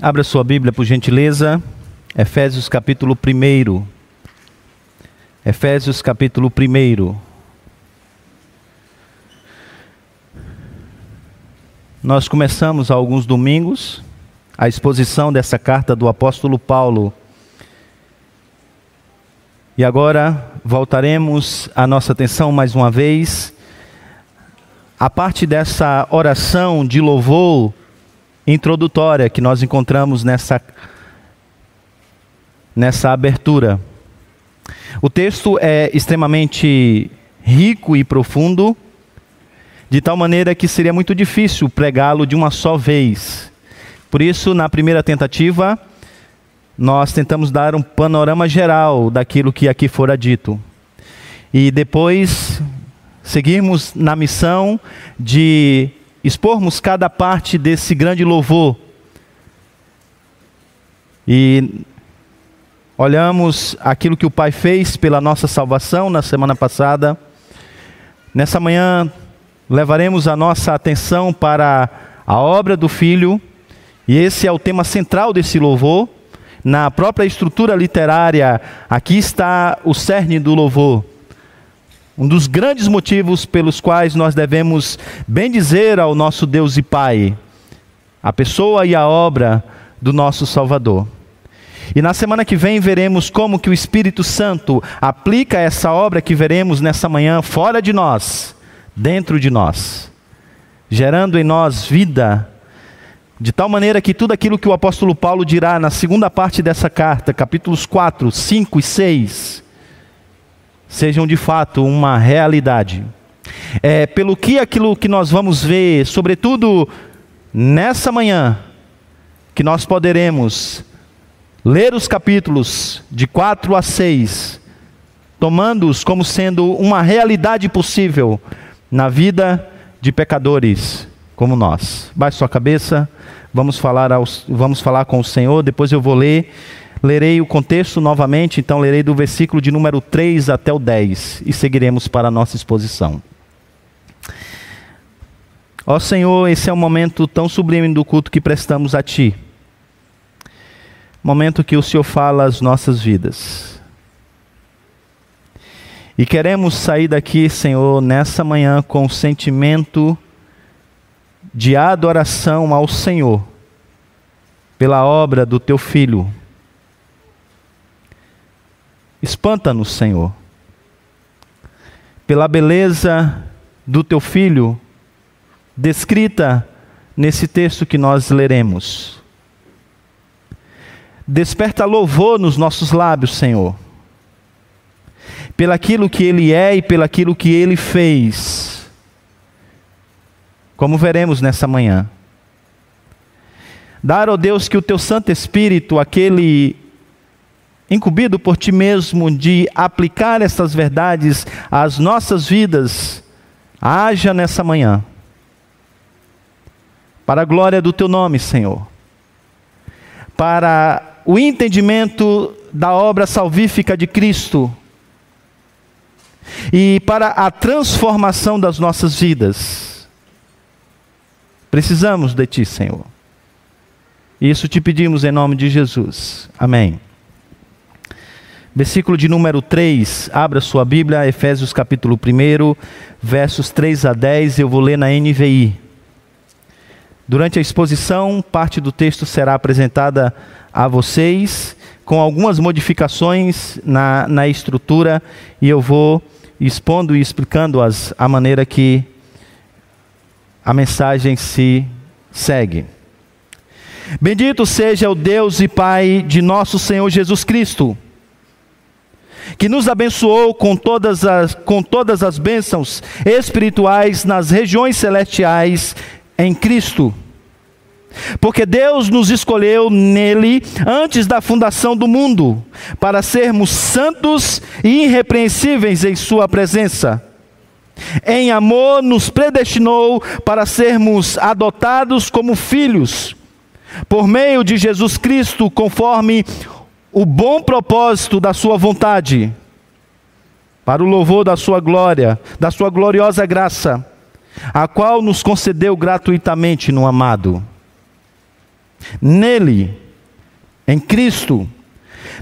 Abra sua Bíblia, por gentileza. Efésios capítulo 1. Efésios capítulo 1. Nós começamos há alguns domingos a exposição dessa carta do apóstolo Paulo. E agora voltaremos a nossa atenção mais uma vez a parte dessa oração de louvor introdutória que nós encontramos nessa, nessa abertura. O texto é extremamente rico e profundo, de tal maneira que seria muito difícil pregá-lo de uma só vez. Por isso, na primeira tentativa, nós tentamos dar um panorama geral daquilo que aqui fora dito. E depois seguirmos na missão de expormos cada parte desse grande louvor. E olhamos aquilo que o Pai fez pela nossa salvação na semana passada. Nessa manhã, levaremos a nossa atenção para a obra do Filho, e esse é o tema central desse louvor. Na própria estrutura literária, aqui está o cerne do louvor. Um dos grandes motivos pelos quais nós devemos bendizer ao nosso Deus e Pai, a pessoa e a obra do nosso Salvador. E na semana que vem veremos como que o Espírito Santo aplica essa obra que veremos nessa manhã fora de nós, dentro de nós, gerando em nós vida, de tal maneira que tudo aquilo que o apóstolo Paulo dirá na segunda parte dessa carta, capítulos 4, 5 e 6, sejam de fato uma realidade. É, pelo que aquilo que nós vamos ver, sobretudo nessa manhã, que nós poderemos ler os capítulos de 4 a 6, tomando-os como sendo uma realidade possível na vida de pecadores como nós. Baixe sua cabeça, vamos falar, aos, vamos falar com o Senhor, depois eu vou ler Lerei o contexto novamente, então lerei do versículo de número 3 até o 10 e seguiremos para a nossa exposição. Ó Senhor, esse é um momento tão sublime do culto que prestamos a Ti. Momento que o Senhor fala às nossas vidas. E queremos sair daqui, Senhor, nessa manhã com o sentimento de adoração ao Senhor pela obra do Teu Filho Espanta-nos, Senhor, pela beleza do teu filho, descrita nesse texto que nós leremos. Desperta louvor nos nossos lábios, Senhor, pelaquilo que ele é e pelaquilo que ele fez, como veremos nessa manhã. Dar, ó Deus, que o teu Santo Espírito, aquele incumbido por ti mesmo de aplicar essas verdades às nossas vidas, haja nessa manhã. Para a glória do teu nome, Senhor. Para o entendimento da obra salvífica de Cristo. E para a transformação das nossas vidas. Precisamos de ti, Senhor. Isso te pedimos em nome de Jesus. Amém. Versículo de número 3, abra sua Bíblia, Efésios capítulo 1, versos 3 a 10, eu vou ler na NVI. Durante a exposição, parte do texto será apresentada a vocês, com algumas modificações na, na estrutura, e eu vou expondo e explicando-as a maneira que a mensagem se segue. Bendito seja o Deus e Pai de nosso Senhor Jesus Cristo que nos abençoou com todas as, com todas as bênçãos espirituais nas regiões celestiais em Cristo. Porque Deus nos escolheu nele antes da fundação do mundo, para sermos santos e irrepreensíveis em Sua presença. Em amor, nos predestinou para sermos adotados como filhos, por meio de Jesus Cristo, conforme o bom propósito da Sua vontade, para o louvor da Sua glória, da Sua gloriosa graça, a qual nos concedeu gratuitamente no amado. Nele, em Cristo,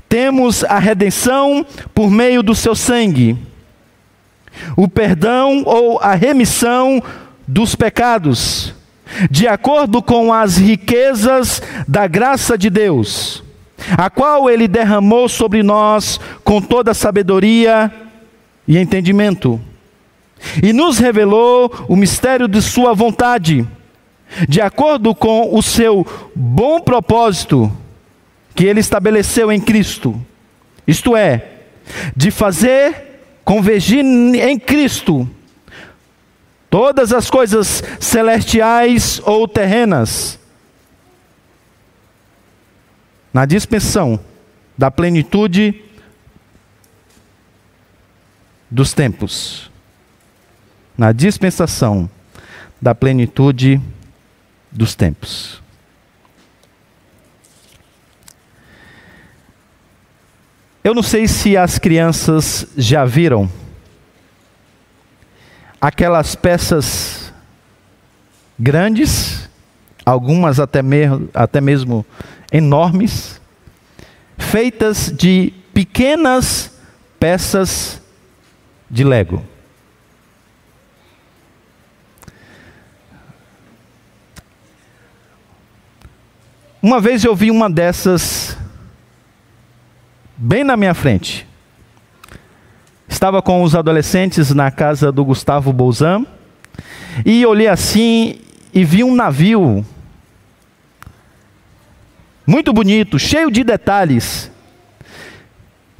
temos a redenção por meio do seu sangue, o perdão ou a remissão dos pecados, de acordo com as riquezas da graça de Deus, a qual ele derramou sobre nós com toda sabedoria e entendimento, e nos revelou o mistério de Sua vontade, de acordo com o seu bom propósito que Ele estabeleceu em Cristo, isto é, de fazer convergir em Cristo todas as coisas celestiais ou terrenas, na dispensação da plenitude dos tempos, na dispensação da plenitude dos tempos. Eu não sei se as crianças já viram aquelas peças grandes, algumas até, me, até mesmo enormes, feitas de pequenas peças de Lego. Uma vez eu vi uma dessas bem na minha frente. Estava com os adolescentes na casa do Gustavo Bolzan e olhei assim e vi um navio muito bonito, cheio de detalhes.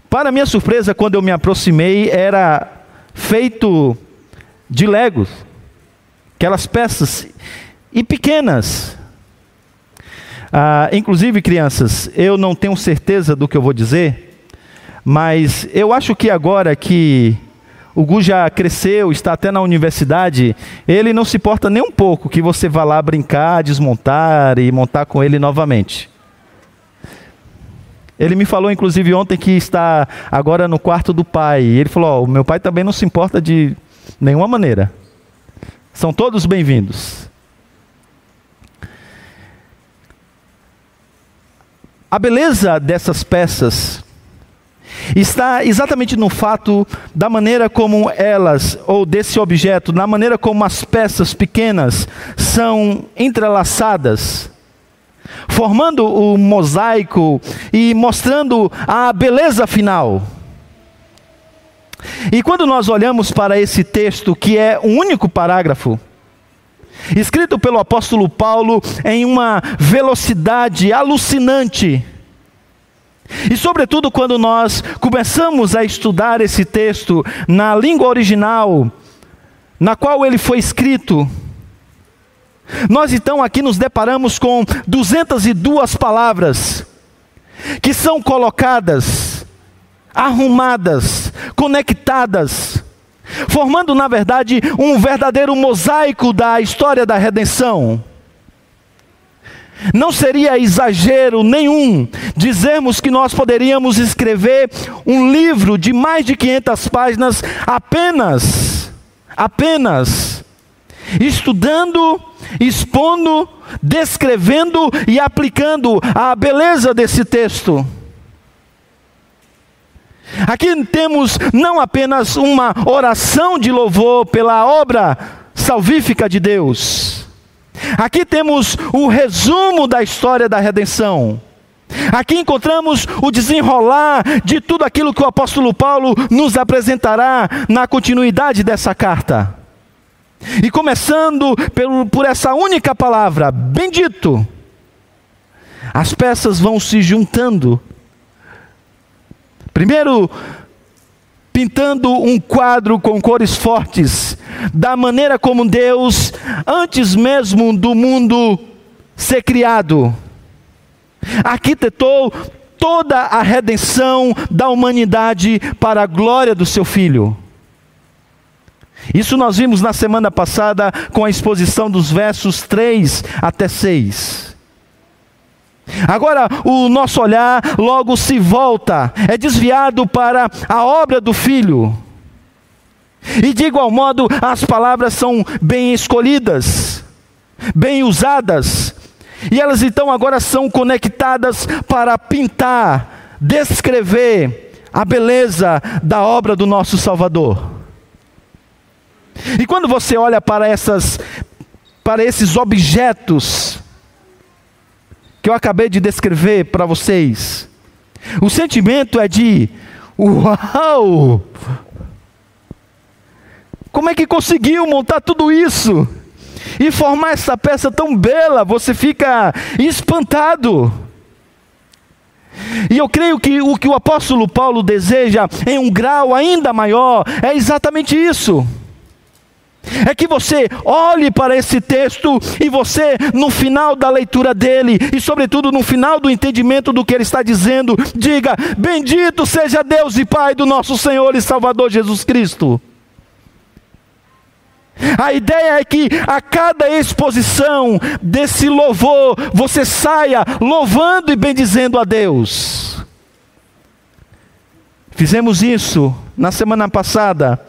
Para minha surpresa, quando eu me aproximei, era feito de legos, aquelas peças e pequenas. Ah, inclusive, crianças, eu não tenho certeza do que eu vou dizer, mas eu acho que agora que o Gu já cresceu, está até na universidade, ele não se importa nem um pouco que você vá lá brincar, desmontar e montar com ele novamente. Ele me falou, inclusive, ontem que está agora no quarto do pai. Ele falou: oh, o meu pai também não se importa de nenhuma maneira. São todos bem-vindos. A beleza dessas peças está exatamente no fato da maneira como elas, ou desse objeto, na maneira como as peças pequenas são entrelaçadas formando o mosaico e mostrando a beleza final. E quando nós olhamos para esse texto, que é um único parágrafo, escrito pelo apóstolo Paulo em uma velocidade alucinante, e, sobretudo, quando nós começamos a estudar esse texto na língua original, na qual ele foi escrito, nós então aqui nos deparamos com 202 palavras que são colocadas, arrumadas, conectadas, formando na verdade um verdadeiro mosaico da história da redenção. Não seria exagero nenhum dizermos que nós poderíamos escrever um livro de mais de 500 páginas apenas, apenas, estudando expondo, descrevendo e aplicando a beleza desse texto. Aqui temos não apenas uma oração de louvor pela obra salvífica de Deus, aqui temos o resumo da história da redenção. Aqui encontramos o desenrolar de tudo aquilo que o apóstolo Paulo nos apresentará na continuidade dessa carta. E começando por, por essa única palavra, bendito, as peças vão se juntando. Primeiro, pintando um quadro com cores fortes, da maneira como Deus, antes mesmo do mundo ser criado, arquitetou toda a redenção da humanidade para a glória do seu Filho. Isso nós vimos na semana passada com a exposição dos versos 3 até 6. Agora o nosso olhar logo se volta, é desviado para a obra do Filho. E de igual modo, as palavras são bem escolhidas, bem usadas, E elas então agora são conectadas para pintar, descrever a beleza da obra do nosso Salvador. E quando você olha para essas para esses objetos que eu acabei de descrever para vocês, o sentimento é de uau! Como é que conseguiu montar tudo isso? E formar essa peça tão bela, você fica espantado. E eu creio que o que o apóstolo Paulo deseja em um grau ainda maior é exatamente isso. É que você olhe para esse texto e você, no final da leitura dele, e sobretudo no final do entendimento do que ele está dizendo, diga: Bendito seja Deus e Pai do nosso Senhor e Salvador Jesus Cristo. A ideia é que a cada exposição desse louvor, você saia louvando e bendizendo a Deus. Fizemos isso na semana passada,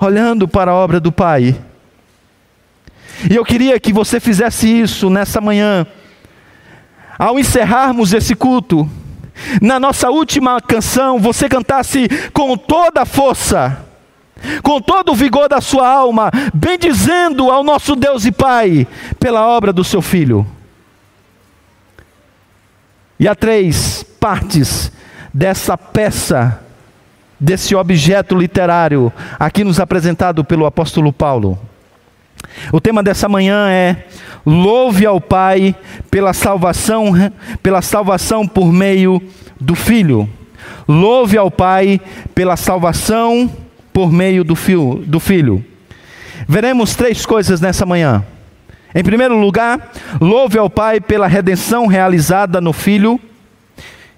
olhando para a obra do Pai. E eu queria que você fizesse isso nessa manhã, ao encerrarmos esse culto. Na nossa última canção, você cantasse com toda a força com todo o vigor da sua alma, bendizendo ao nosso Deus e Pai pela obra do seu Filho. E há três partes dessa peça, desse objeto literário, aqui nos apresentado pelo apóstolo Paulo. O tema dessa manhã é Louve ao Pai pela salvação, pela salvação por meio do Filho. Louve ao Pai pela salvação por meio do, fio, do Filho. Veremos três coisas nessa manhã. Em primeiro lugar, louve ao Pai pela redenção realizada no Filho.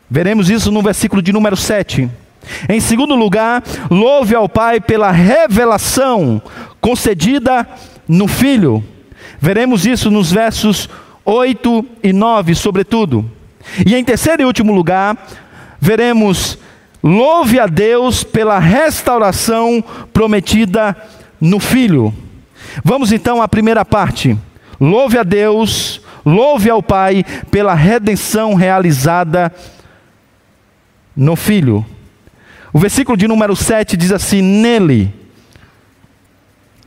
Veremos isso no versículo de número 7. Em segundo lugar, louve ao Pai pela revelação concedida no Filho. Veremos isso nos versos 8 e 9, sobretudo. E em terceiro e último lugar, veremos Louve a Deus pela restauração prometida no Filho. Vamos então à primeira parte. Louve a Deus, louve ao Pai pela redenção realizada no Filho. O versículo de número 7 diz assim: Nele,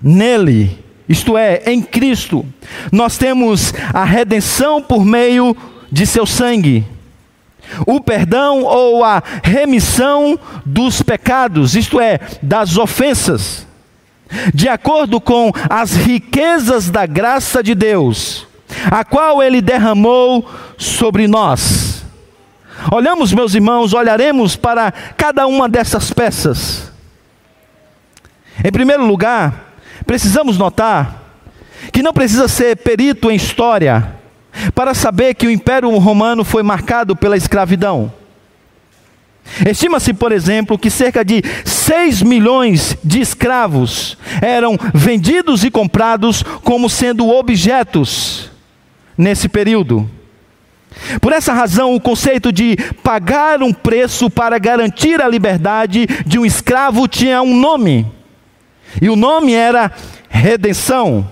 nele, isto é, em Cristo, nós temos a redenção por meio de seu sangue o perdão ou a remissão dos pecados, isto é, das ofensas, de acordo com as riquezas da graça de Deus, a qual Ele derramou sobre nós. Olhamos, meus irmãos, olharemos para cada uma dessas peças. Em primeiro lugar, precisamos notar que não precisa ser perito em história para saber que o Império Romano foi marcado pela escravidão. Estima-se, por exemplo, que cerca de 6 milhões de escravos eram vendidos e comprados como sendo objetos nesse período. Por essa razão, o conceito de pagar um preço para garantir a liberdade de um escravo tinha um nome, e o nome era redenção.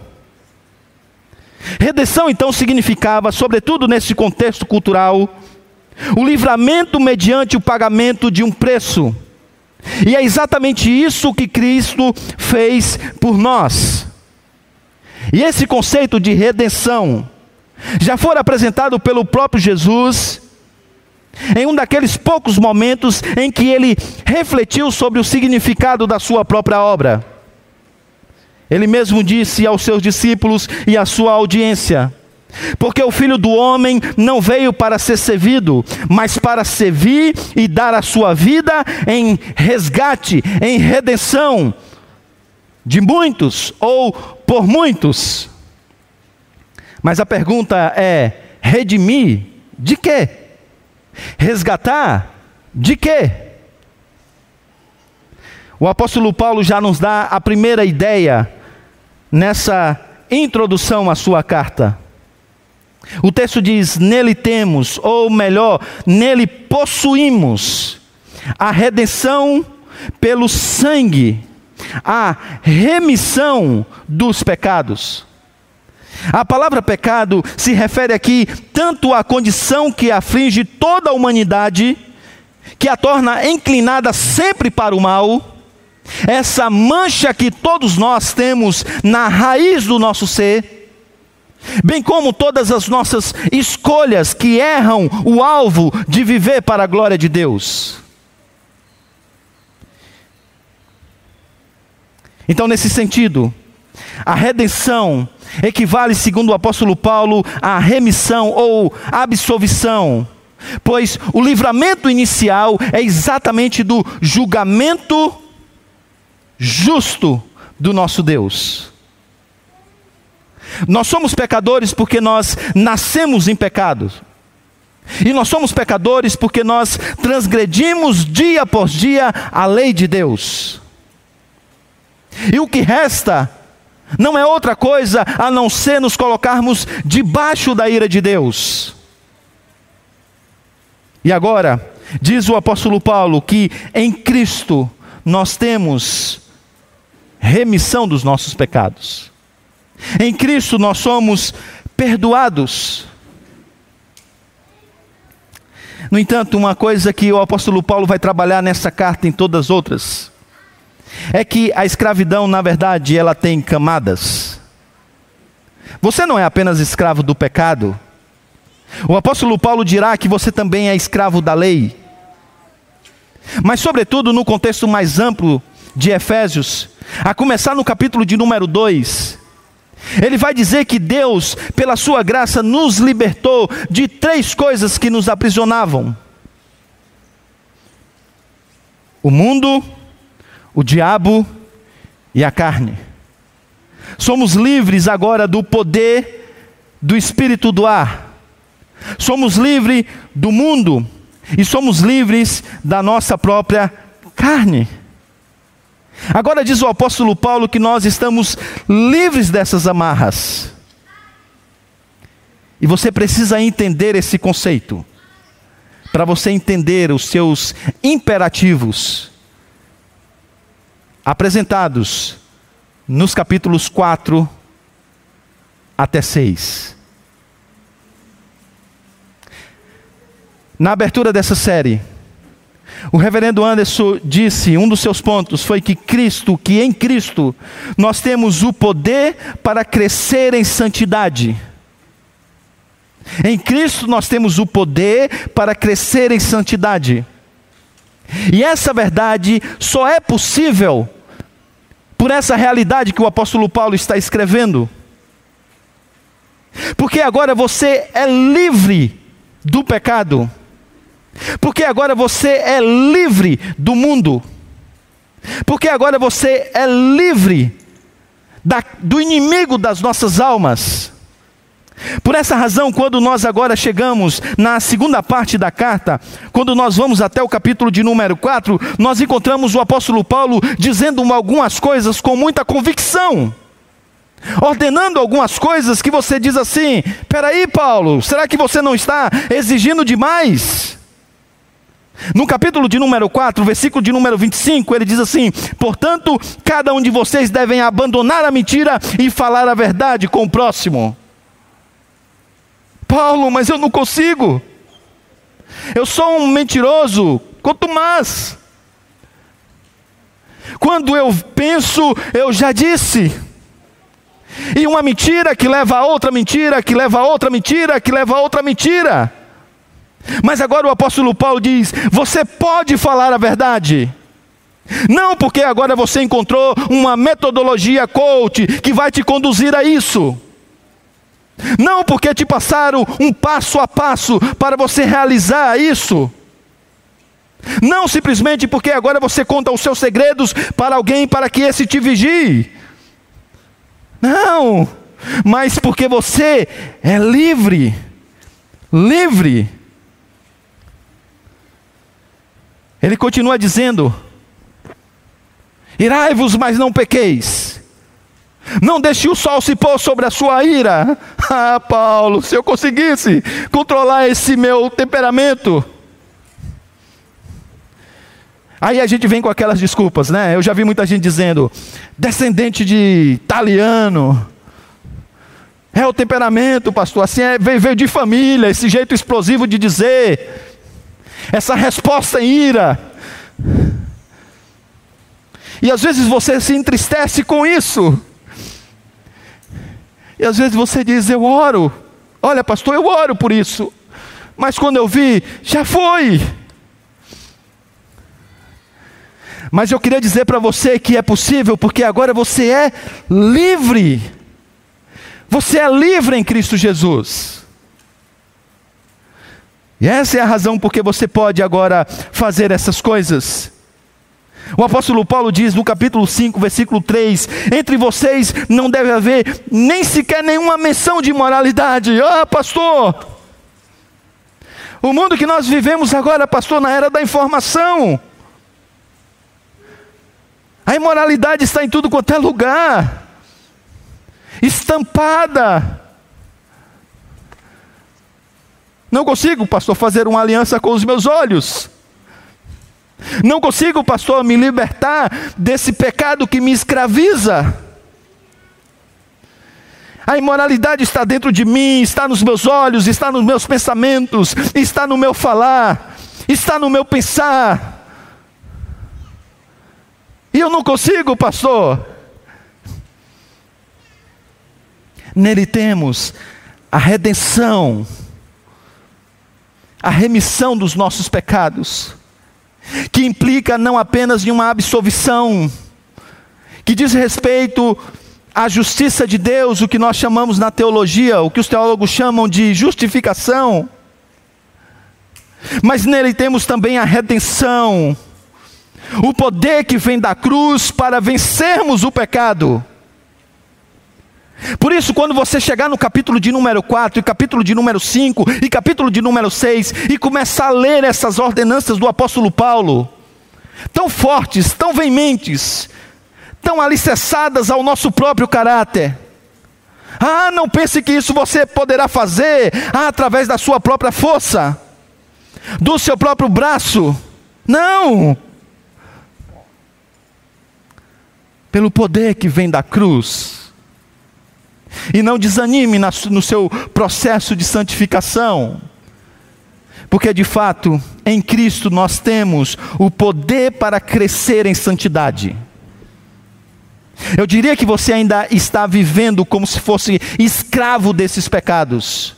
Redenção então significava, sobretudo nesse contexto cultural, o livramento mediante o pagamento de um preço. E é exatamente isso que Cristo fez por nós. E esse conceito de redenção já foi apresentado pelo próprio Jesus em um daqueles poucos momentos em que ele refletiu sobre o significado da sua própria obra. Ele mesmo disse aos seus discípulos e à sua audiência: Porque o filho do homem não veio para ser servido, mas para servir e dar a sua vida em resgate, em redenção de muitos ou por muitos. Mas a pergunta é: redimir de quê? Resgatar de quê? O apóstolo Paulo já nos dá a primeira ideia nessa introdução à sua carta. O texto diz: Nele temos, ou melhor, nele possuímos a redenção pelo sangue, a remissão dos pecados. A palavra pecado se refere aqui tanto à condição que aflige toda a humanidade, que a torna inclinada sempre para o mal, essa mancha que todos nós temos na raiz do nosso ser, bem como todas as nossas escolhas que erram o alvo de viver para a glória de Deus. Então, nesse sentido, a redenção equivale, segundo o apóstolo Paulo, à remissão ou absolvição, pois o livramento inicial é exatamente do julgamento justo do nosso Deus. Nós somos pecadores porque nós nascemos em pecado. E nós somos pecadores porque nós transgredimos dia após dia a lei de Deus. E o que resta não é outra coisa a não ser nos colocarmos debaixo da ira de Deus. E agora, diz o apóstolo Paulo que em Cristo nós temos remissão dos nossos pecados. Em Cristo nós somos perdoados. No entanto, uma coisa que o apóstolo Paulo vai trabalhar nessa carta e em todas as outras, é que a escravidão, na verdade, ela tem camadas. Você não é apenas escravo do pecado. O apóstolo Paulo dirá que você também é escravo da lei. Mas, sobretudo, no contexto mais amplo de Efésios, a começar no capítulo de número 2, ele vai dizer que Deus, pela sua graça, nos libertou de três coisas que nos aprisionavam: o mundo, o diabo e a carne. Somos livres agora do poder do espírito do ar. Somos livres do mundo e somos livres da nossa própria carne. Agora diz o apóstolo Paulo que nós estamos livres dessas amarras. E você precisa entender esse conceito, para você entender os seus imperativos apresentados nos capítulos 4 até 6. Na abertura dessa série, o reverendo Anderson disse, um dos seus pontos foi que Cristo, que em Cristo nós temos o poder para crescer em santidade. Em Cristo nós temos o poder para crescer em santidade. E essa verdade só é possível por essa realidade que o apóstolo Paulo está escrevendo. Porque agora você é livre do pecado. Porque agora você é livre do mundo. Porque agora você é livre da, do inimigo das nossas almas. Por essa razão, quando nós agora chegamos na segunda parte da carta, quando nós vamos até o capítulo de número 4, nós encontramos o apóstolo Paulo dizendo algumas coisas com muita convicção, ordenando algumas coisas que você diz assim: peraí, Paulo, será que você não está exigindo demais? No capítulo de número 4, versículo de número 25, ele diz assim: Portanto, cada um de vocês devem abandonar a mentira e falar a verdade com o próximo. Paulo, mas eu não consigo. Eu sou um mentiroso, quanto mais. Quando eu penso, eu já disse. E uma mentira que leva a outra mentira, que leva a outra mentira, que leva a outra mentira. Mas agora o apóstolo Paulo diz: você pode falar a verdade. Não porque agora você encontrou uma metodologia coach que vai te conduzir a isso. Não porque te passaram um passo a passo para você realizar isso. Não simplesmente porque agora você conta os seus segredos para alguém para que esse te vigie. Não, mas porque você é livre. Livre. Ele continua dizendo: Irai-vos, mas não pequeis. Não deixe o sol se pôr sobre a sua ira. Ah, Paulo, se eu conseguisse controlar esse meu temperamento. Aí a gente vem com aquelas desculpas, né? Eu já vi muita gente dizendo, descendente de italiano, É o temperamento, pastor, assim é, veio, de família, esse jeito explosivo de dizer, essa resposta em ira. E às vezes você se entristece com isso. E às vezes você diz: Eu oro. Olha, pastor, eu oro por isso. Mas quando eu vi, já foi. Mas eu queria dizer para você que é possível, porque agora você é livre. Você é livre em Cristo Jesus. E essa é a razão porque você pode agora fazer essas coisas. O apóstolo Paulo diz no capítulo 5, versículo 3: Entre vocês não deve haver nem sequer nenhuma menção de imoralidade. Ah, pastor! O mundo que nós vivemos agora, pastor, na era da informação. A imoralidade está em tudo quanto é lugar, estampada. Não consigo, pastor, fazer uma aliança com os meus olhos. Não consigo, pastor, me libertar desse pecado que me escraviza. A imoralidade está dentro de mim, está nos meus olhos, está nos meus pensamentos, está no meu falar, está no meu pensar. E eu não consigo, pastor. Nele temos a redenção, a remissão dos nossos pecados que implica não apenas em uma absolvição, que diz respeito à justiça de Deus, o que nós chamamos na teologia, o que os teólogos chamam de justificação, mas nele temos também a redenção, o poder que vem da cruz para vencermos o pecado. Por isso, quando você chegar no capítulo de número 4, e capítulo de número 5, e capítulo de número 6, e começar a ler essas ordenanças do apóstolo Paulo, tão fortes, tão veementes, tão alicerçadas ao nosso próprio caráter. Ah, não pense que isso você poderá fazer ah, através da sua própria força, do seu próprio braço. Não! Pelo poder que vem da cruz e não desanime no seu processo de santificação. Porque de fato, em Cristo nós temos o poder para crescer em santidade. Eu diria que você ainda está vivendo como se fosse escravo desses pecados,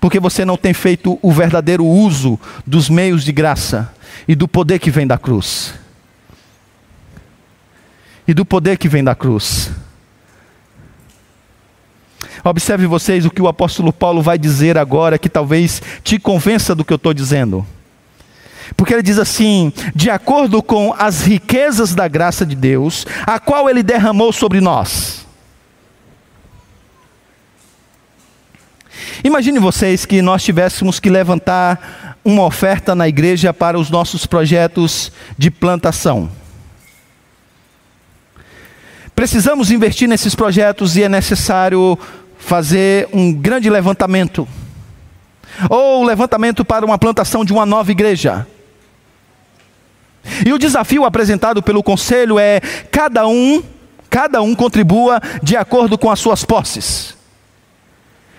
porque você não tem feito o verdadeiro uso dos meios de graça e do poder que vem da cruz. E do poder que vem da cruz. Observe vocês o que o apóstolo Paulo vai dizer agora, que talvez te convença do que eu estou dizendo. Porque ele diz assim: de acordo com as riquezas da graça de Deus, a qual ele derramou sobre nós. Imagine vocês que nós tivéssemos que levantar uma oferta na igreja para os nossos projetos de plantação. Precisamos investir nesses projetos e é necessário fazer um grande levantamento, ou levantamento para uma plantação de uma nova igreja. E o desafio apresentado pelo conselho é cada um, cada um contribua de acordo com as suas posses,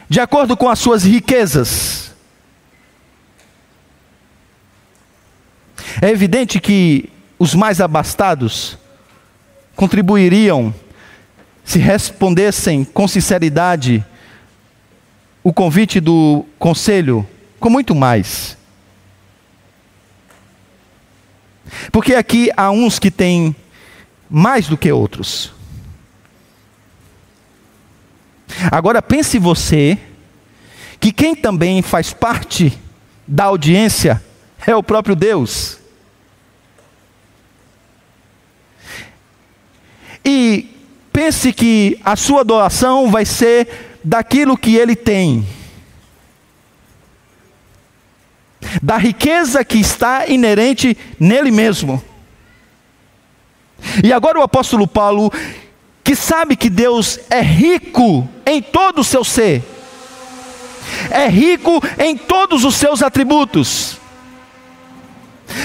de acordo com as suas riquezas. É evidente que os mais abastados contribuiriam se respondessem com sinceridade o convite do conselho, com muito mais. Porque aqui há uns que têm mais do que outros. Agora pense você que quem também faz parte da audiência é o próprio Deus. E pense que a sua doação vai ser daquilo que ele tem, da riqueza que está inerente nele mesmo. E agora o apóstolo Paulo, que sabe que Deus é rico em todo o seu ser, é rico em todos os seus atributos.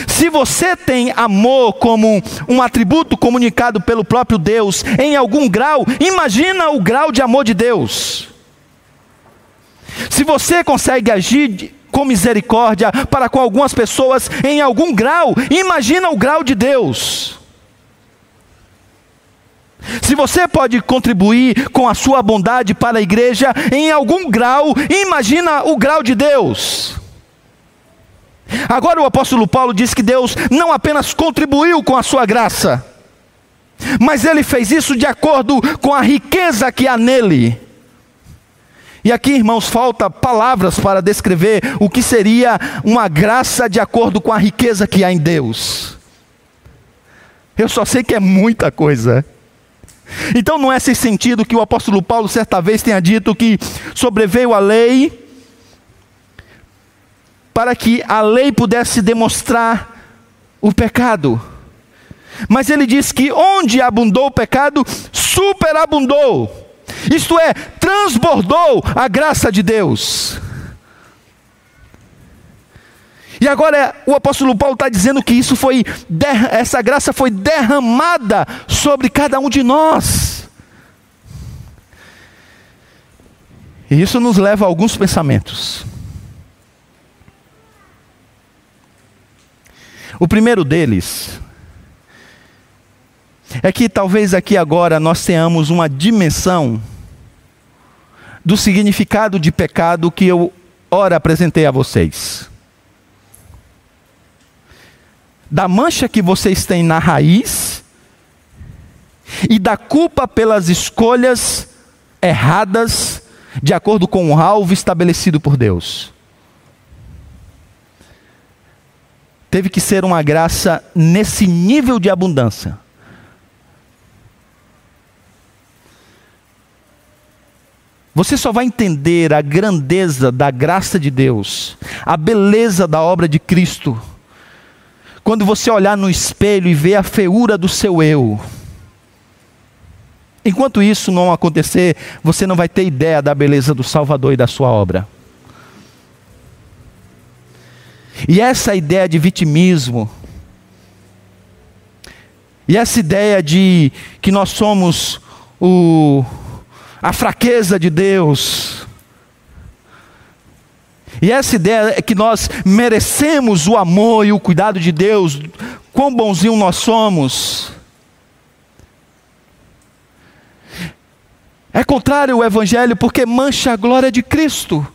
Se você tem amor como um atributo comunicado pelo próprio Deus em algum grau, imagina o grau de amor de Deus. Se você consegue agir com misericórdia para com algumas pessoas em algum grau, imagina o grau de Deus. Se você pode contribuir com a sua bondade para a igreja em algum grau, imagina o grau de Deus. Agora o apóstolo Paulo diz que Deus não apenas contribuiu com a sua graça, mas ele fez isso de acordo com a riqueza que há nele. E aqui, irmãos, falta palavras para descrever o que seria uma graça de acordo com a riqueza que há em Deus. Eu só sei que é muita coisa. Então não é sem sentido que o apóstolo Paulo certa vez tenha dito que sobreveio a lei para que a lei pudesse demonstrar o pecado. Mas ele diz que onde abundou o pecado, superabundou. Isto é, transbordou a graça de Deus. E agora o apóstolo Paulo está dizendo que isso foi, essa graça foi derramada sobre cada um de nós. E isso nos leva a alguns pensamentos. O primeiro deles é que talvez aqui agora nós tenhamos uma dimensão do significado de pecado que eu ora apresentei a vocês. Da mancha que vocês têm na raiz e da culpa pelas escolhas erradas de acordo com o alvo estabelecido por Deus. Teve que ser uma graça nesse nível de abundância Você só vai entender a grandeza da graça de Deus, a beleza da obra de Cristo, quando você olhar no espelho e ver a feiura do seu eu. Enquanto isso não acontecer, você não vai ter ideia da beleza do Salvador e da sua obra. E essa ideia de vitimismo, e essa ideia de que nós somos o a fraqueza de Deus. E essa ideia é que nós merecemos o amor e o cuidado de Deus, quão bonzinho nós somos. É contrário ao Evangelho porque mancha a glória de Cristo.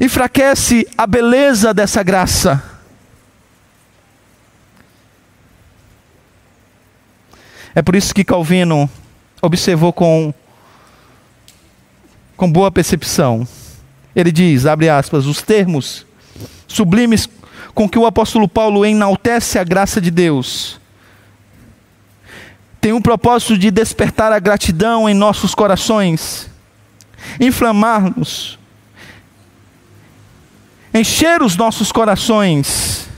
Enfraquece a beleza dessa graça. É por isso que Calvino observou com, com boa percepção. Ele diz, abre aspas, os termos sublimes com que o apóstolo Paulo enaltece a graça de Deus tem um propósito de despertar a gratidão em nossos corações, inflamar-nos, encher os nossos corações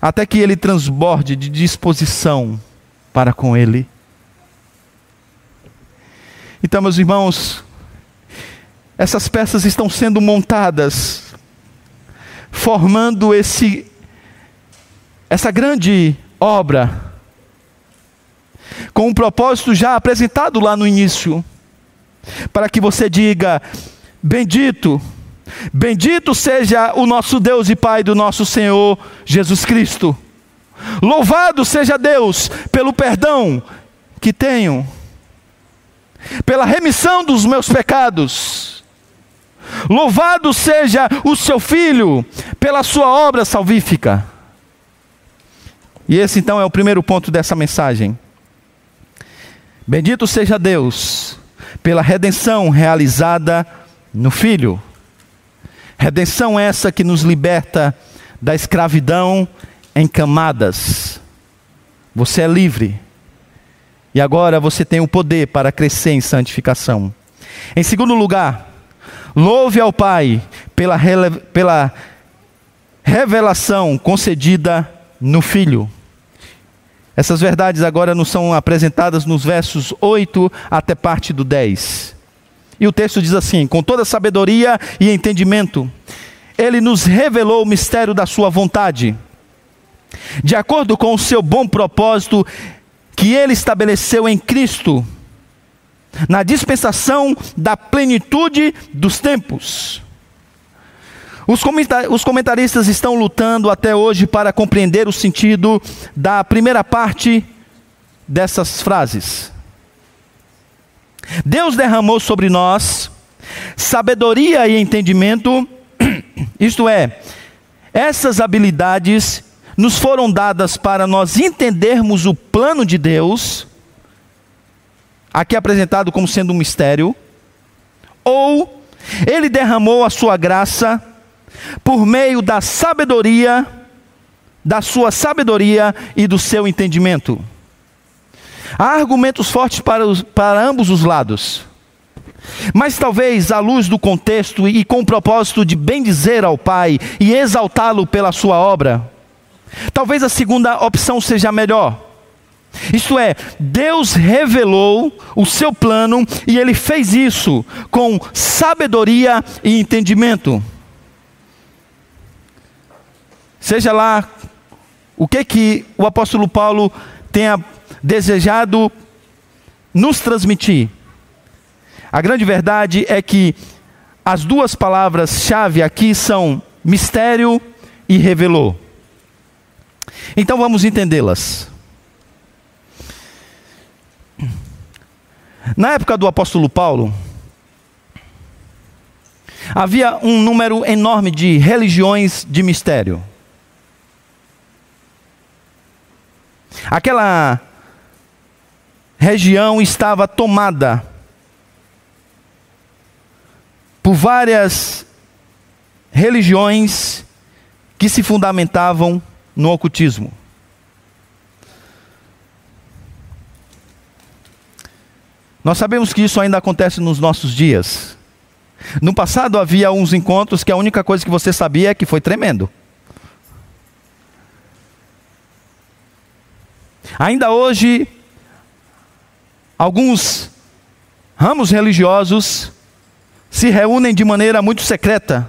até que ele transborde de disposição para com ele. Então, meus irmãos, essas peças estão sendo montadas, formando esse essa grande obra com um propósito já apresentado lá no início, para que você diga: Bendito Bendito seja o nosso Deus e Pai do nosso Senhor Jesus Cristo. Louvado seja Deus pelo perdão que tenho, pela remissão dos meus pecados. Louvado seja o seu Filho pela sua obra salvífica. E esse então é o primeiro ponto dessa mensagem. Bendito seja Deus pela redenção realizada no Filho. Redenção essa que nos liberta da escravidão em camadas. Você é livre. E agora você tem o poder para crescer em santificação. Em segundo lugar, louve ao Pai pela, pela revelação concedida no Filho. Essas verdades agora nos são apresentadas nos versos 8 até parte do 10. E o texto diz assim: com toda sabedoria e entendimento, ele nos revelou o mistério da sua vontade, de acordo com o seu bom propósito que ele estabeleceu em Cristo, na dispensação da plenitude dos tempos. Os comentaristas estão lutando até hoje para compreender o sentido da primeira parte dessas frases. Deus derramou sobre nós sabedoria e entendimento, isto é, essas habilidades nos foram dadas para nós entendermos o plano de Deus, aqui apresentado como sendo um mistério, ou Ele derramou a sua graça por meio da sabedoria, da sua sabedoria e do seu entendimento. Há argumentos fortes para, os, para ambos os lados. Mas talvez, à luz do contexto e com o propósito de bendizer ao Pai e exaltá-lo pela sua obra, talvez a segunda opção seja melhor. Isto é, Deus revelou o seu plano e ele fez isso com sabedoria e entendimento. Seja lá o que que o apóstolo Paulo tenha desejado nos transmitir. A grande verdade é que as duas palavras-chave aqui são mistério e revelou. Então vamos entendê-las. Na época do apóstolo Paulo, havia um número enorme de religiões de mistério. Aquela região estava tomada por várias religiões que se fundamentavam no ocultismo. Nós sabemos que isso ainda acontece nos nossos dias. No passado havia uns encontros que a única coisa que você sabia é que foi tremendo. Ainda hoje, alguns ramos religiosos se reúnem de maneira muito secreta.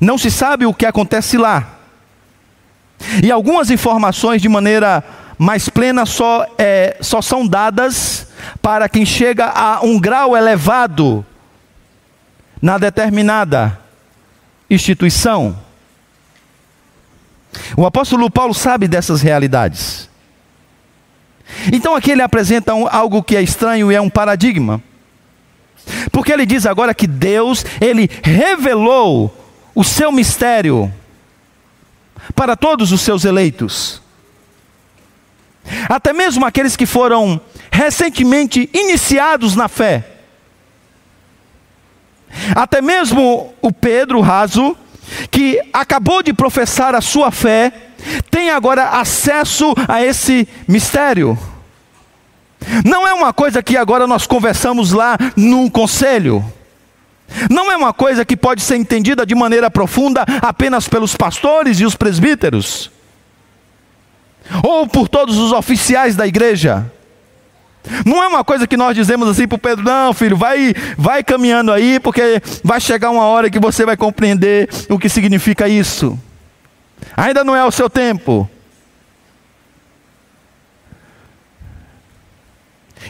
Não se sabe o que acontece lá. E algumas informações de maneira mais plena só, é, só são dadas para quem chega a um grau elevado na determinada instituição. O apóstolo Paulo sabe dessas realidades. Então aqui ele apresenta um, algo que é estranho e é um paradigma. Porque ele diz agora que Deus, ele revelou o seu mistério para todos os seus eleitos. Até mesmo aqueles que foram recentemente iniciados na fé. Até mesmo o Pedro raso, que acabou de professar a sua fé, tem agora acesso a esse mistério. Não é uma coisa que agora nós conversamos lá num conselho. Não é uma coisa que pode ser entendida de maneira profunda apenas pelos pastores e os presbíteros, ou por todos os oficiais da igreja. Não é uma coisa que nós dizemos assim para o Pedro, não, filho, vai, vai caminhando aí, porque vai chegar uma hora que você vai compreender o que significa isso. Ainda não é o seu tempo.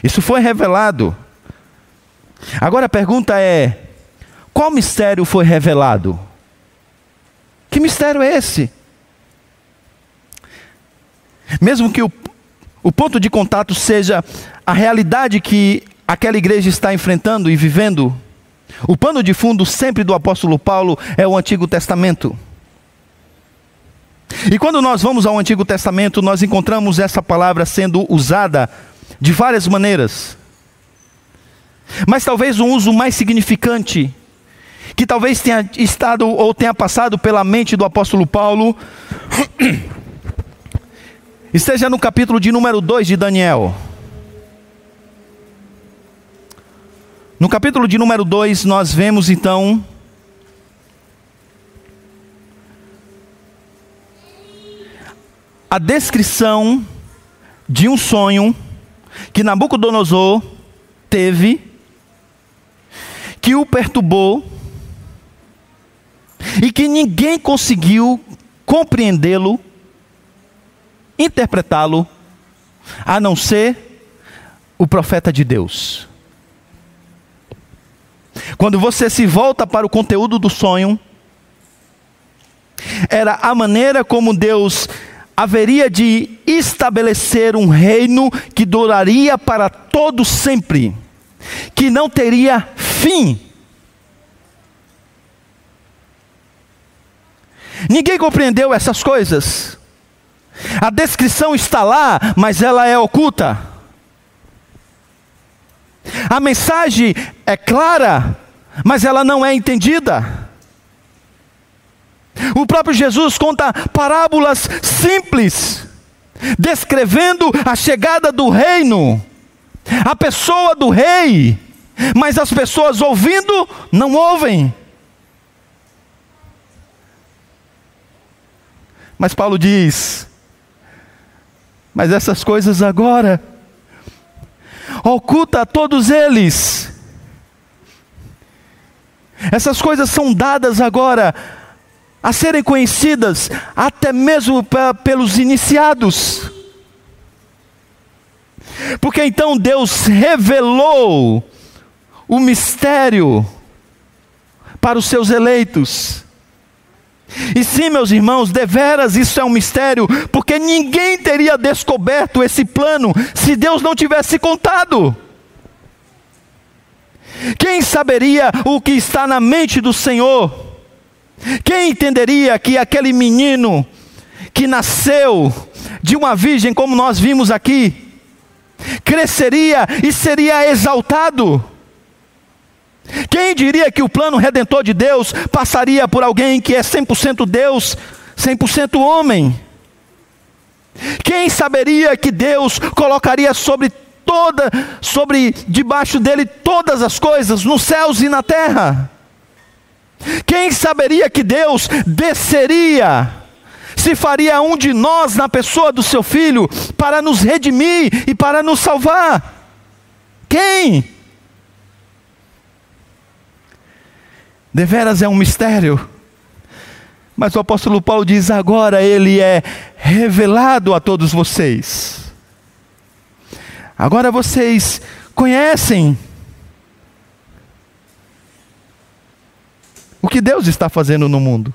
Isso foi revelado. Agora a pergunta é: qual mistério foi revelado? Que mistério é esse? Mesmo que o, o ponto de contato seja a realidade que aquela igreja está enfrentando e vivendo, o pano de fundo sempre do apóstolo Paulo é o Antigo Testamento. E quando nós vamos ao Antigo Testamento, nós encontramos essa palavra sendo usada de várias maneiras. Mas talvez um uso mais significante, que talvez tenha estado ou tenha passado pela mente do apóstolo Paulo, esteja no capítulo de número 2 de Daniel. No capítulo de número 2, nós vemos então a descrição de um sonho que Nabucodonosor teve, que o perturbou, e que ninguém conseguiu compreendê-lo, interpretá-lo, a não ser o profeta de Deus. Quando você se volta para o conteúdo do sonho, era a maneira como Deus haveria de estabelecer um reino que duraria para todo sempre, que não teria fim. Ninguém compreendeu essas coisas. A descrição está lá, mas ela é oculta. A mensagem é clara, mas ela não é entendida. O próprio Jesus conta parábolas simples, descrevendo a chegada do reino, a pessoa do rei, mas as pessoas ouvindo não ouvem. Mas Paulo diz: mas essas coisas agora oculta a todos eles. Essas coisas são dadas agora a serem conhecidas até mesmo pelos iniciados. Porque então Deus revelou o mistério para os seus eleitos. E sim, meus irmãos, deveras isso é um mistério, porque ninguém teria descoberto esse plano se Deus não tivesse contado. Quem saberia o que está na mente do Senhor? Quem entenderia que aquele menino que nasceu de uma virgem, como nós vimos aqui, cresceria e seria exaltado? Quem diria que o plano redentor de Deus passaria por alguém que é 100% Deus, 100% homem? Quem saberia que Deus colocaria sobre toda, sobre debaixo dele todas as coisas, nos céus e na terra? Quem saberia que Deus desceria, se faria um de nós na pessoa do seu filho, para nos redimir e para nos salvar? Quem? Deveras é um mistério. Mas o apóstolo Paulo diz: agora ele é revelado a todos vocês. Agora vocês conhecem o que Deus está fazendo no mundo.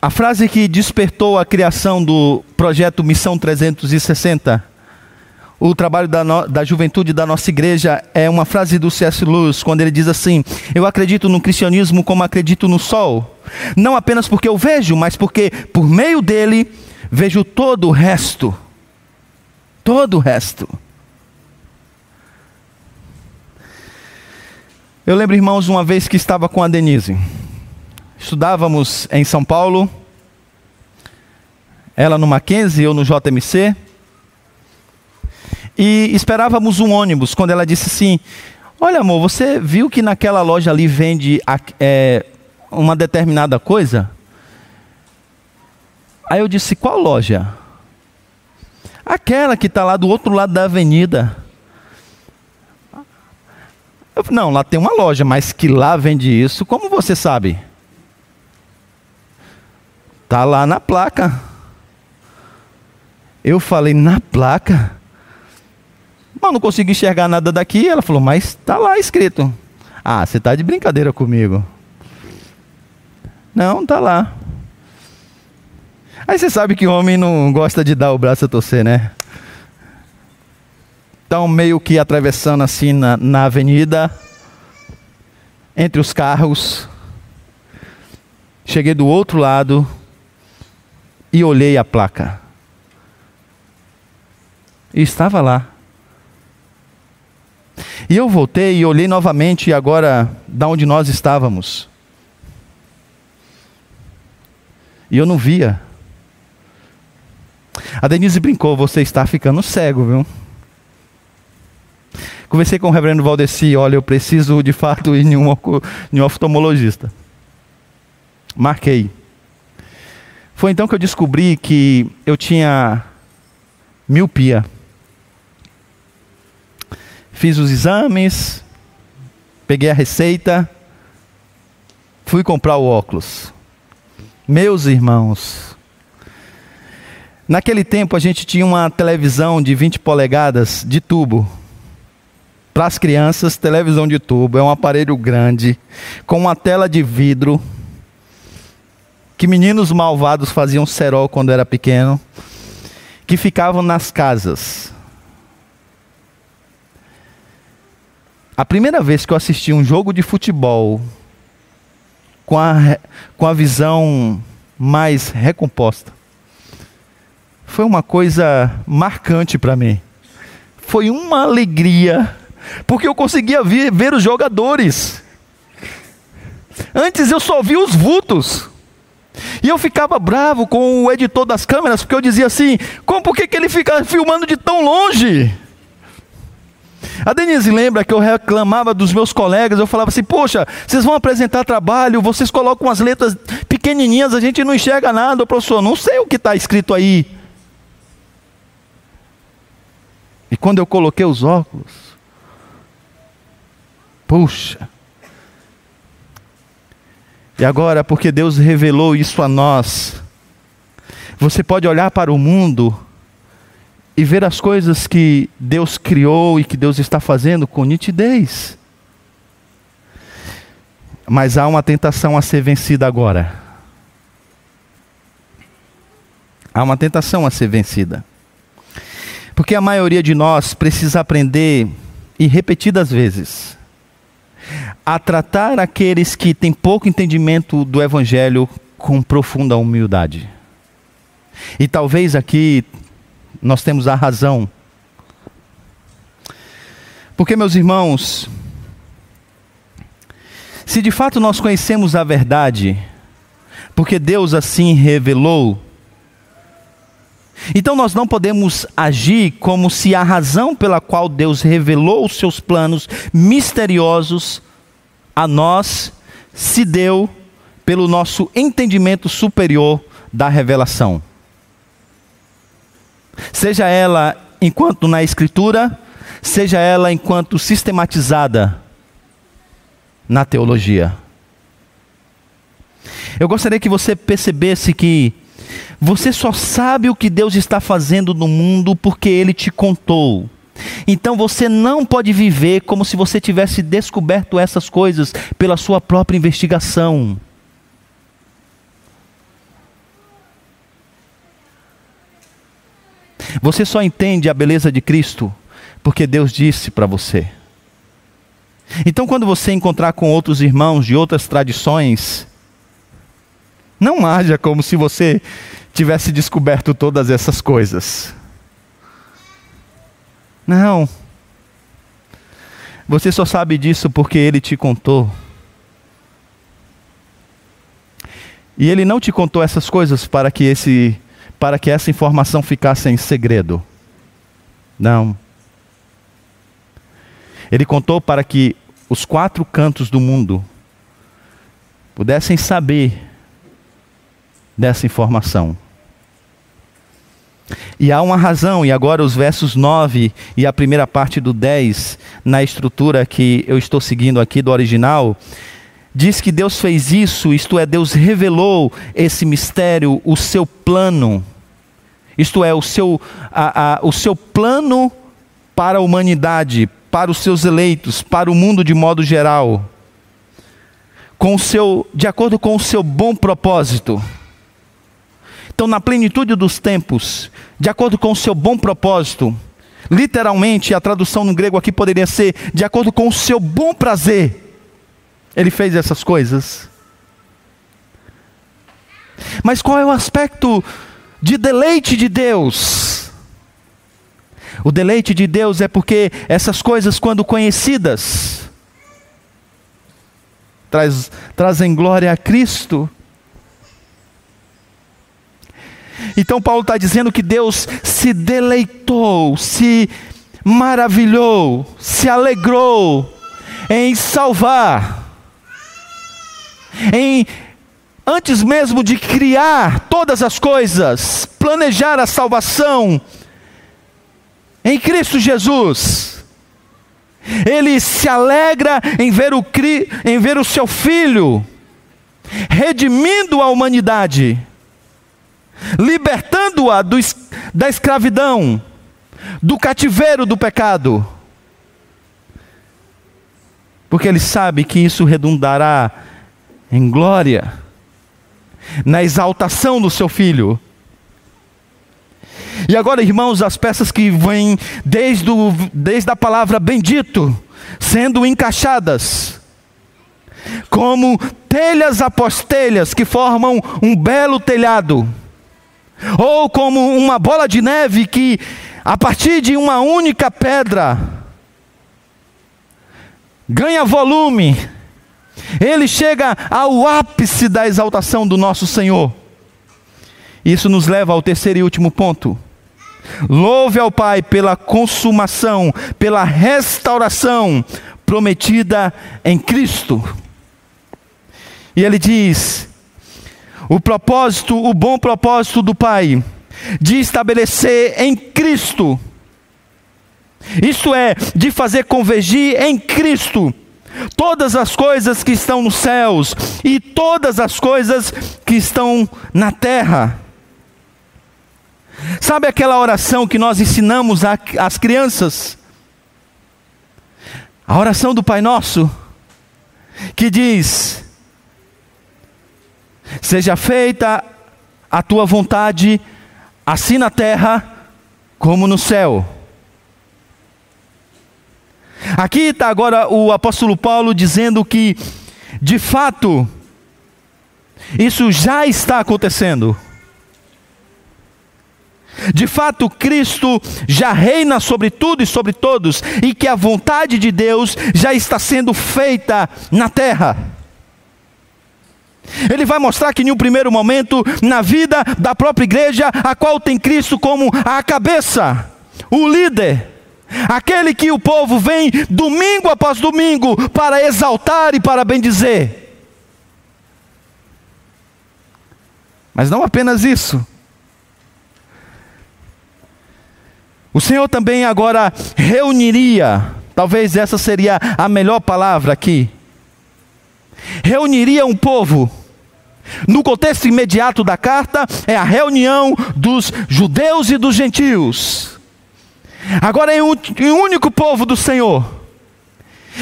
A frase que despertou a criação do projeto Missão 360 o trabalho da, no, da juventude da nossa igreja é uma frase do C.S. Lewis, quando ele diz assim: Eu acredito no cristianismo como acredito no sol, não apenas porque eu vejo, mas porque por meio dele vejo todo o resto. Todo o resto. Eu lembro, irmãos, uma vez que estava com a Denise. Estudávamos em São Paulo, ela no Mackenzie, eu no JMC e esperávamos um ônibus, quando ela disse assim: Olha, amor, você viu que naquela loja ali vende é, uma determinada coisa? Aí eu disse: Qual loja? Aquela que está lá do outro lado da avenida. Eu, não, lá tem uma loja, mas que lá vende isso, como você sabe? Tá lá na placa. Eu falei, na placa? Mas não consigo enxergar nada daqui. Ela falou, mas está lá escrito. Ah, você está de brincadeira comigo. Não, está lá. Aí você sabe que o homem não gosta de dar o braço a torcer, né? Então, meio que atravessando assim na, na avenida, entre os carros. Cheguei do outro lado e olhei a placa. E estava lá. E eu voltei e olhei novamente agora da onde nós estávamos. E eu não via. A Denise brincou, você está ficando cego, viu? Conversei com o reverendo Valdeci, olha, eu preciso de fato ir em um, em um oftalmologista. Marquei. Foi então que eu descobri que eu tinha miopia. Fiz os exames, peguei a receita, fui comprar o óculos. Meus irmãos, Naquele tempo a gente tinha uma televisão de 20 polegadas de tubo. Para as crianças, televisão de tubo é um aparelho grande, com uma tela de vidro, que meninos malvados faziam cerol quando era pequeno, que ficavam nas casas. A primeira vez que eu assisti um jogo de futebol com a, com a visão mais recomposta foi uma coisa marcante para mim. Foi uma alegria, porque eu conseguia ver, ver os jogadores. Antes eu só via os vultos. E eu ficava bravo com o editor das câmeras, porque eu dizia assim: como por que, que ele fica filmando de tão longe? A Denise lembra que eu reclamava dos meus colegas, eu falava assim: Poxa, vocês vão apresentar trabalho, vocês colocam as letras pequenininhas, a gente não enxerga nada, professor, não sei o que está escrito aí. E quando eu coloquei os óculos, puxa. E agora, porque Deus revelou isso a nós, você pode olhar para o mundo e ver as coisas que Deus criou e que Deus está fazendo com nitidez. Mas há uma tentação a ser vencida agora. Há uma tentação a ser vencida. Porque a maioria de nós precisa aprender, e repetidas vezes, a tratar aqueles que têm pouco entendimento do Evangelho com profunda humildade. E talvez aqui nós temos a razão. Porque, meus irmãos, se de fato nós conhecemos a verdade, porque Deus assim revelou, então nós não podemos agir como se a razão pela qual Deus revelou os seus planos misteriosos a nós se deu pelo nosso entendimento superior da revelação. Seja ela enquanto na escritura, seja ela enquanto sistematizada na teologia. Eu gostaria que você percebesse que você só sabe o que Deus está fazendo no mundo porque Ele te contou. Então você não pode viver como se você tivesse descoberto essas coisas pela sua própria investigação. Você só entende a beleza de Cristo porque Deus disse para você. Então, quando você encontrar com outros irmãos de outras tradições, não haja como se você tivesse descoberto todas essas coisas. Não. Você só sabe disso porque ele te contou. E ele não te contou essas coisas para que esse para que essa informação ficasse em segredo. Não. Ele contou para que os quatro cantos do mundo pudessem saber dessa informação. E há uma razão, e agora os versos 9 e a primeira parte do 10, na estrutura que eu estou seguindo aqui do original, diz que Deus fez isso, isto é, Deus revelou esse mistério, o seu plano, isto é, o seu, a, a, o seu plano para a humanidade, para os seus eleitos, para o mundo de modo geral, com o seu, de acordo com o seu bom propósito. Então, na plenitude dos tempos, de acordo com o seu bom propósito, literalmente a tradução no grego aqui poderia ser de acordo com o seu bom prazer, ele fez essas coisas. Mas qual é o aspecto de deleite de Deus? O deleite de Deus é porque essas coisas, quando conhecidas, traz, trazem glória a Cristo Então Paulo está dizendo que Deus se deleitou, se maravilhou, se alegrou em salvar, em antes mesmo de criar todas as coisas, planejar a salvação em Cristo Jesus. Ele se alegra em ver o, em ver o seu filho redimindo a humanidade libertando-a da escravidão, do cativeiro do pecado. Porque ele sabe que isso redundará em glória, na exaltação do seu filho. E agora, irmãos, as peças que vêm desde, o, desde a palavra bendito, sendo encaixadas, como telhas após telhas que formam um belo telhado, ou como uma bola de neve que, a partir de uma única pedra, ganha volume, ele chega ao ápice da exaltação do nosso Senhor. Isso nos leva ao terceiro e último ponto. Louve ao Pai pela consumação, pela restauração prometida em Cristo. E ele diz: o propósito, o bom propósito do Pai, de estabelecer em Cristo, isto é, de fazer convergir em Cristo todas as coisas que estão nos céus e todas as coisas que estão na terra. Sabe aquela oração que nós ensinamos às crianças? A oração do Pai Nosso, que diz: Seja feita a tua vontade, assim na terra como no céu. Aqui está agora o apóstolo Paulo dizendo que, de fato, isso já está acontecendo. De fato, Cristo já reina sobre tudo e sobre todos, e que a vontade de Deus já está sendo feita na terra. Ele vai mostrar que, em um primeiro momento, na vida da própria igreja, a qual tem Cristo como a cabeça, o líder, aquele que o povo vem domingo após domingo para exaltar e para bendizer. Mas não apenas isso. O Senhor também agora reuniria, talvez essa seria a melhor palavra aqui. Reuniria um povo. No contexto imediato da carta, é a reunião dos judeus e dos gentios Agora é um único povo do Senhor.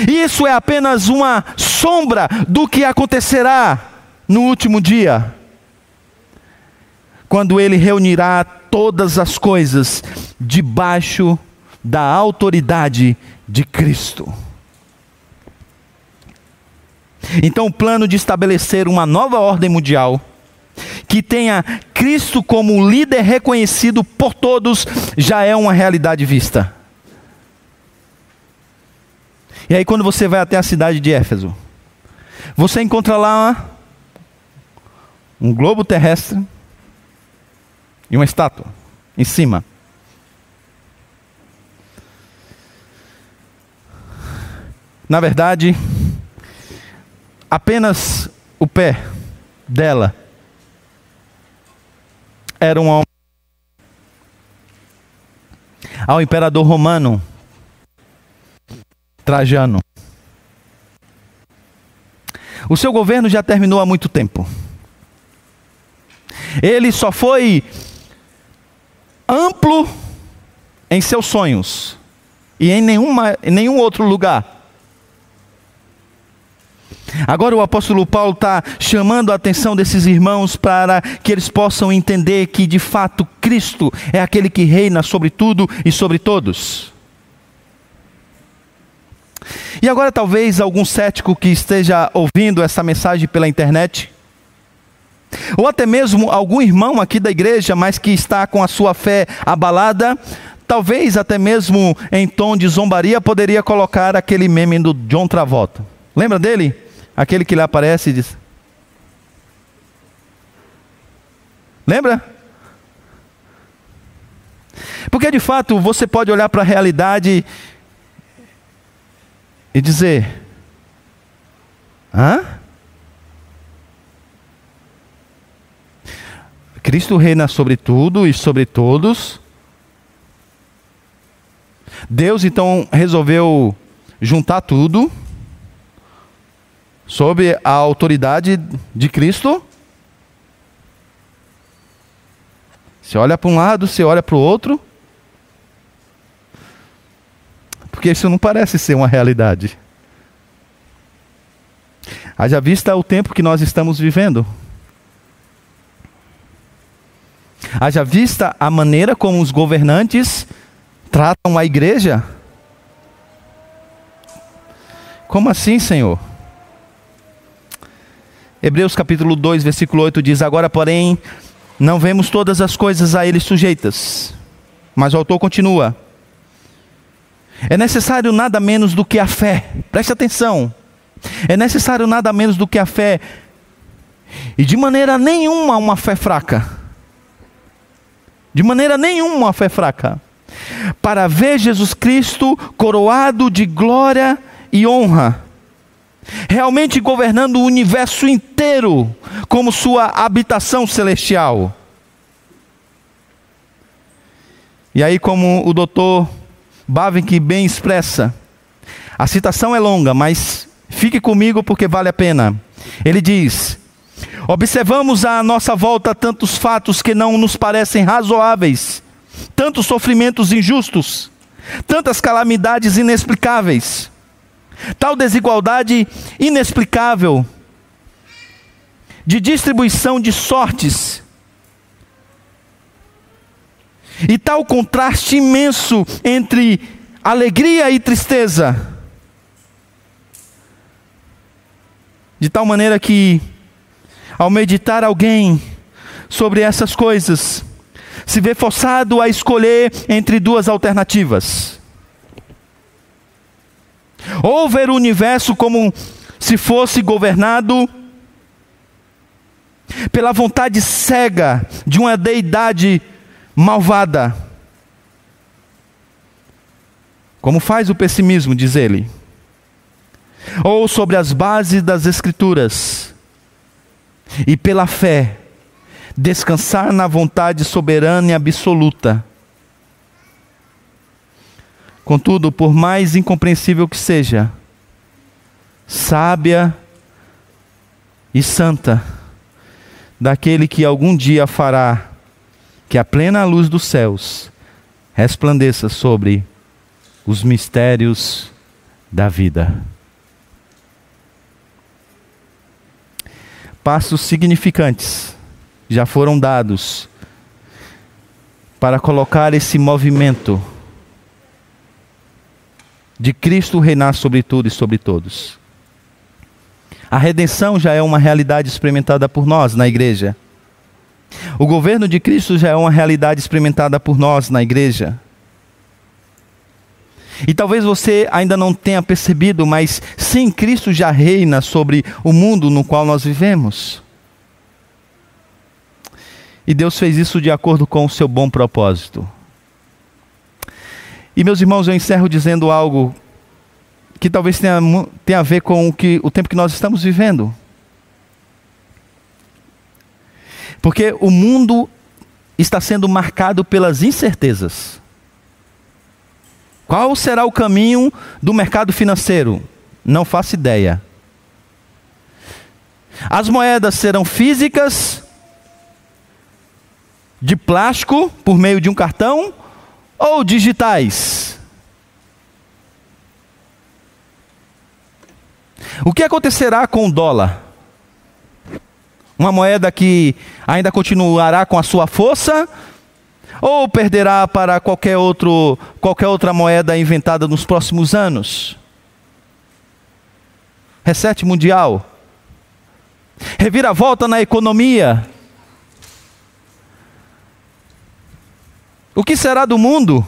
Isso é apenas uma sombra do que acontecerá no último dia, quando ele reunirá todas as coisas debaixo da autoridade de Cristo. Então, o plano de estabelecer uma nova ordem mundial que tenha Cristo como líder reconhecido por todos, já é uma realidade vista. E aí, quando você vai até a cidade de Éfeso, você encontra lá um globo terrestre e uma estátua em cima. Na verdade, apenas o pé dela era um homem. Ao imperador romano Trajano. O seu governo já terminou há muito tempo. Ele só foi amplo em seus sonhos e em, nenhuma, em nenhum outro lugar. Agora o apóstolo Paulo está chamando a atenção desses irmãos para que eles possam entender que de fato Cristo é aquele que reina sobre tudo e sobre todos. E agora talvez algum cético que esteja ouvindo essa mensagem pela internet, ou até mesmo algum irmão aqui da igreja, mas que está com a sua fé abalada, talvez até mesmo em tom de zombaria, poderia colocar aquele meme do John Travolta. Lembra dele? Aquele que lhe aparece e diz: Lembra? Porque de fato você pode olhar para a realidade e dizer: Hã? Cristo reina sobre tudo e sobre todos. Deus então resolveu juntar tudo sob a autoridade de Cristo? Você olha para um lado, você olha para o outro. Porque isso não parece ser uma realidade. Haja vista o tempo que nós estamos vivendo. Haja vista a maneira como os governantes tratam a igreja. Como assim, Senhor? Hebreus capítulo 2, versículo 8 diz: Agora, porém, não vemos todas as coisas a ele sujeitas. Mas o autor continua: É necessário nada menos do que a fé. Preste atenção. É necessário nada menos do que a fé. E de maneira nenhuma uma fé fraca. De maneira nenhuma uma fé fraca. Para ver Jesus Cristo coroado de glória e honra, realmente governando o universo inteiro como sua habitação celestial. E aí, como o doutor Bavinck bem expressa, a citação é longa, mas fique comigo porque vale a pena. Ele diz: Observamos à nossa volta tantos fatos que não nos parecem razoáveis, tantos sofrimentos injustos, tantas calamidades inexplicáveis, tal desigualdade inexplicável de distribuição de sortes, e tal contraste imenso entre alegria e tristeza, de tal maneira que, ao meditar alguém sobre essas coisas, se vê forçado a escolher entre duas alternativas. Ou ver o universo como se fosse governado pela vontade cega de uma deidade malvada. Como faz o pessimismo, diz ele. Ou sobre as bases das Escrituras, e pela fé, descansar na vontade soberana e absoluta. Contudo, por mais incompreensível que seja, sábia e santa, daquele que algum dia fará que a plena luz dos céus resplandeça sobre os mistérios da vida. Passos significantes já foram dados para colocar esse movimento de Cristo reinar sobre tudo e sobre todos. A redenção já é uma realidade experimentada por nós na igreja. O governo de Cristo já é uma realidade experimentada por nós na igreja. E talvez você ainda não tenha percebido, mas sim, Cristo já reina sobre o mundo no qual nós vivemos. E Deus fez isso de acordo com o seu bom propósito. E meus irmãos, eu encerro dizendo algo que talvez tenha, tenha a ver com o, que, o tempo que nós estamos vivendo. Porque o mundo está sendo marcado pelas incertezas. Qual será o caminho do mercado financeiro? Não faço ideia. As moedas serão físicas, de plástico, por meio de um cartão, ou digitais? O que acontecerá com o dólar? Uma moeda que ainda continuará com a sua força ou perderá para qualquer, outro, qualquer outra moeda inventada nos próximos anos? Reset mundial. Reviravolta na economia. O que será do mundo?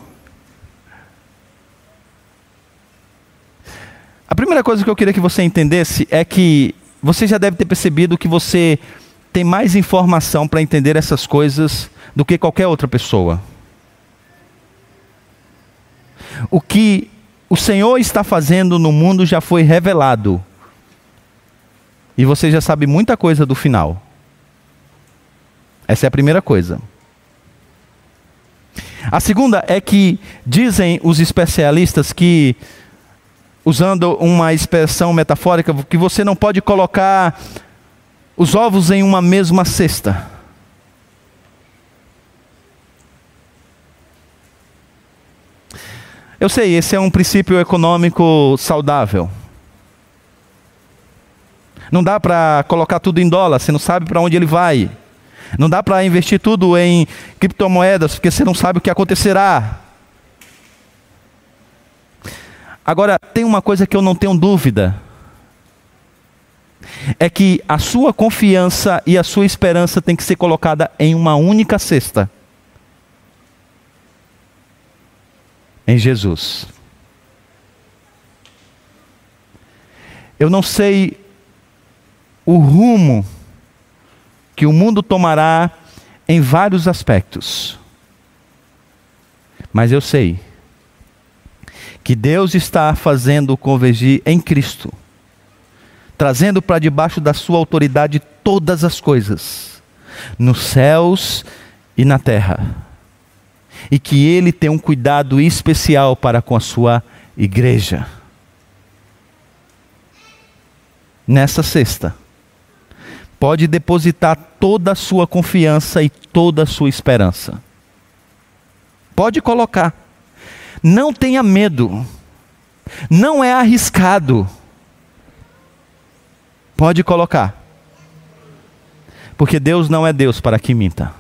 A primeira coisa que eu queria que você entendesse é que você já deve ter percebido que você tem mais informação para entender essas coisas do que qualquer outra pessoa. O que o Senhor está fazendo no mundo já foi revelado. E você já sabe muita coisa do final. Essa é a primeira coisa. A segunda é que dizem os especialistas que, usando uma expressão metafórica, que você não pode colocar os ovos em uma mesma cesta. Eu sei, esse é um princípio econômico saudável. Não dá para colocar tudo em dólar, você não sabe para onde ele vai. Não dá para investir tudo em criptomoedas, porque você não sabe o que acontecerá. Agora, tem uma coisa que eu não tenho dúvida: é que a sua confiança e a sua esperança tem que ser colocada em uma única cesta. Em Jesus. Eu não sei o rumo que o mundo tomará em vários aspectos. Mas eu sei que Deus está fazendo convergir em Cristo trazendo para debaixo da sua autoridade todas as coisas, nos céus e na terra. E que ele tem um cuidado especial para com a sua igreja. Nessa sexta, pode depositar toda a sua confiança e toda a sua esperança. Pode colocar. Não tenha medo. Não é arriscado. Pode colocar. Porque Deus não é Deus para que minta.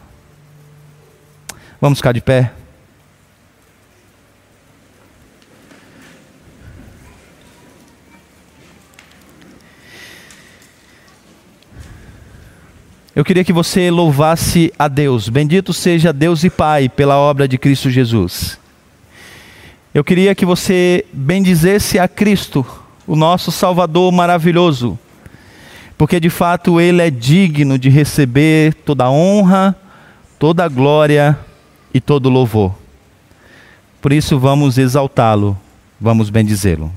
Vamos ficar de pé? Eu queria que você louvasse a Deus. Bendito seja Deus e Pai pela obra de Cristo Jesus. Eu queria que você bendizesse a Cristo, o nosso Salvador maravilhoso porque de fato ele é digno de receber toda a honra, toda a glória e todo o louvor. Por isso vamos exaltá-lo, vamos bendizê-lo.